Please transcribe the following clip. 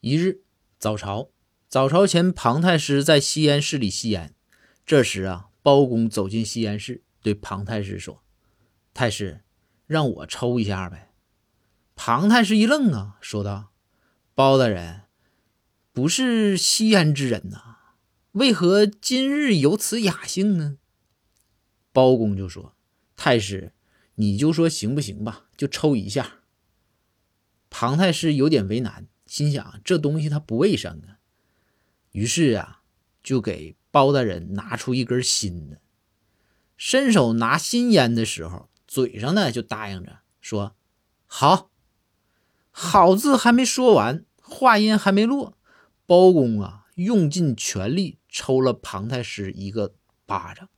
一日早朝，早朝前，庞太师在吸烟室里吸烟。这时啊，包公走进吸烟室，对庞太师说：“太师，让我抽一下呗。”庞太师一愣啊，说道：“包大人不是吸烟之人呐，为何今日有此雅兴呢？”包公就说：“太师，你就说行不行吧，就抽一下。”庞太师有点为难，心想这东西它不卫生啊。于是啊，就给包大人拿出一根新的，伸手拿新烟的时候，嘴上呢就答应着说：“好。”好字还没说完，话音还没落，包公啊用尽全力抽了庞太师一个巴掌。